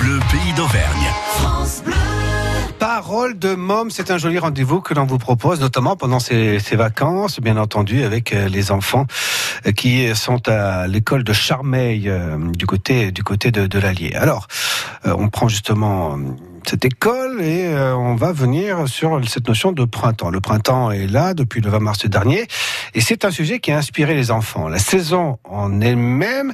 Bleu, pays d'Auvergne. Parole de Môme, c'est un joli rendez-vous que l'on vous propose, notamment pendant ces, ces, vacances, bien entendu, avec euh, les enfants qui sont à l'école de Charmeil, euh, du côté du côté de, l'Allier. Alors, on prend justement cette école et euh, on va venir sur cette notion de printemps. Le printemps est là depuis le 20 mars dernier et c'est un sujet qui a inspiré les enfants. La saison en elle-même,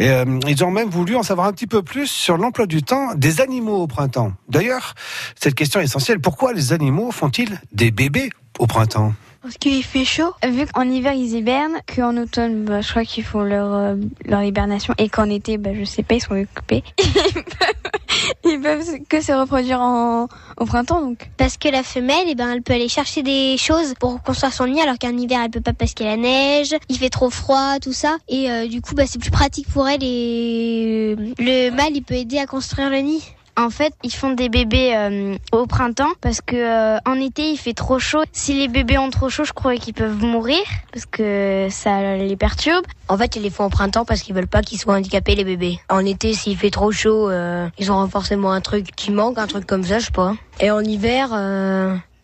euh, ils ont même voulu en savoir un petit peu plus sur l'emploi du temps des animaux au printemps. D'ailleurs, cette question est essentielle. Pourquoi les animaux font-ils des bébés au printemps? Parce qu'il fait chaud. Vu qu'en hiver ils hibernent, qu'en automne, bah, je crois qu'ils font leur, euh, leur hibernation et qu'en été, bah, je sais pas, ils sont occupés. ils peuvent que se reproduire en, au printemps donc. Parce que la femelle, eh ben, elle peut aller chercher des choses pour construire son nid alors qu'en hiver elle peut pas parce qu'il y a la neige, il fait trop froid, tout ça. Et euh, du coup, bah, c'est plus pratique pour elle et le mâle il peut aider à construire le nid. En fait, ils font des bébés euh, au printemps parce que euh, en été il fait trop chaud. Si les bébés ont trop chaud, je crois qu'ils peuvent mourir parce que ça les perturbe. En fait, ils les font au printemps parce qu'ils veulent pas qu'ils soient handicapés les bébés. En été, s'il fait trop chaud, euh, ils auront forcément un truc qui manque, un truc comme ça, je sais pas. Et en hiver,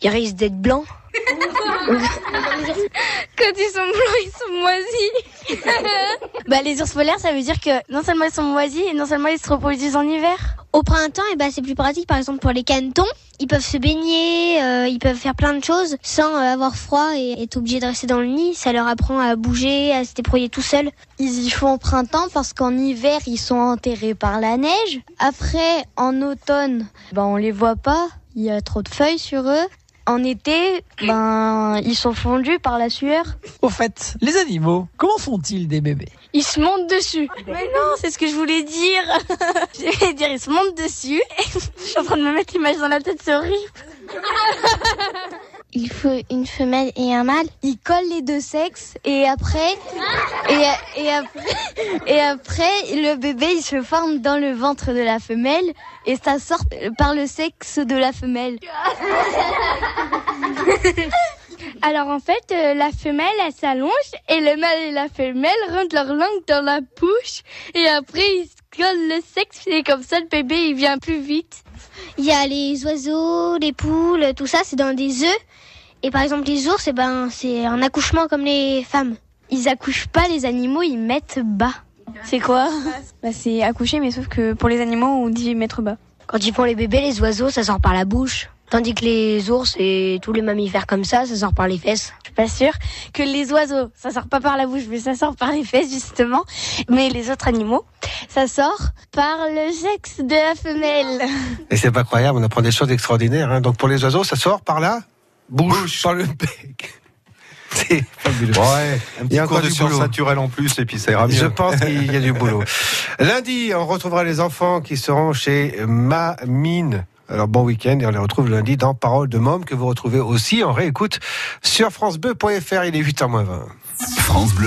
ils risquent d'être blancs. Quand ils sont blancs, ils sont moisis. bah, les ours polaires, ça veut dire que non seulement ils sont moisis, et non seulement ils se reproduisent en hiver. Au printemps, eh bah, c'est plus pratique, par exemple pour les canetons. Ils peuvent se baigner, euh, ils peuvent faire plein de choses sans euh, avoir froid et être obligés de rester dans le nid. Ça leur apprend à bouger, à se débrouiller tout seul. Ils y font au printemps parce qu'en hiver, ils sont enterrés par la neige. Après, en automne, bah, on les voit pas. Il y a trop de feuilles sur eux. En été, ben, ils sont fondus par la sueur. Au fait, les animaux, comment font-ils des bébés? Ils se montent dessus. Mais non, c'est ce que je voulais dire. je voulais dire, ils se montent dessus. je suis en train de me mettre l'image dans la tête, c'est horrible. il faut une femelle et un mâle. Ils collent les deux sexes et après, et, après, et après, le bébé il se forme dans le ventre de la femelle et ça sort par le sexe de la femelle. Alors en fait, euh, la femelle elle s'allonge et le mâle et la femelle rentrent leur langue dans la bouche et après ils collent le sexe et comme ça le bébé il vient plus vite. Il y a les oiseaux, les poules, tout ça, c'est dans des œufs. Et par exemple, les ours, eh ben, c'est un accouchement comme les femmes. Ils accouchent pas les animaux, ils mettent bas. C'est quoi bah, C'est accoucher, mais sauf que pour les animaux, on dit mettre bas. Quand ils font les bébés, les oiseaux, ça sort par la bouche. Tandis que les ours et tous les mammifères comme ça, ça sort par les fesses. Je suis pas sûre que les oiseaux, ça sort pas par la bouche, mais ça sort par les fesses justement. Mais les autres animaux, ça sort par le sexe de la femelle. Et c'est pas croyable, on apprend des choses extraordinaires. Hein. Donc pour les oiseaux, ça sort par la bouche, par le bec. C'est fabuleux. Ouais, un petit cours de sciences naturelles en plus, et puis ça ira mieux. Je pense qu'il y a du boulot. Lundi, on retrouvera les enfants qui seront chez Mamine. Alors bon week-end et on les retrouve lundi dans Parole de Môme que vous retrouvez aussi en réécoute sur francebleu.fr. Il est 8h20. France Bleu.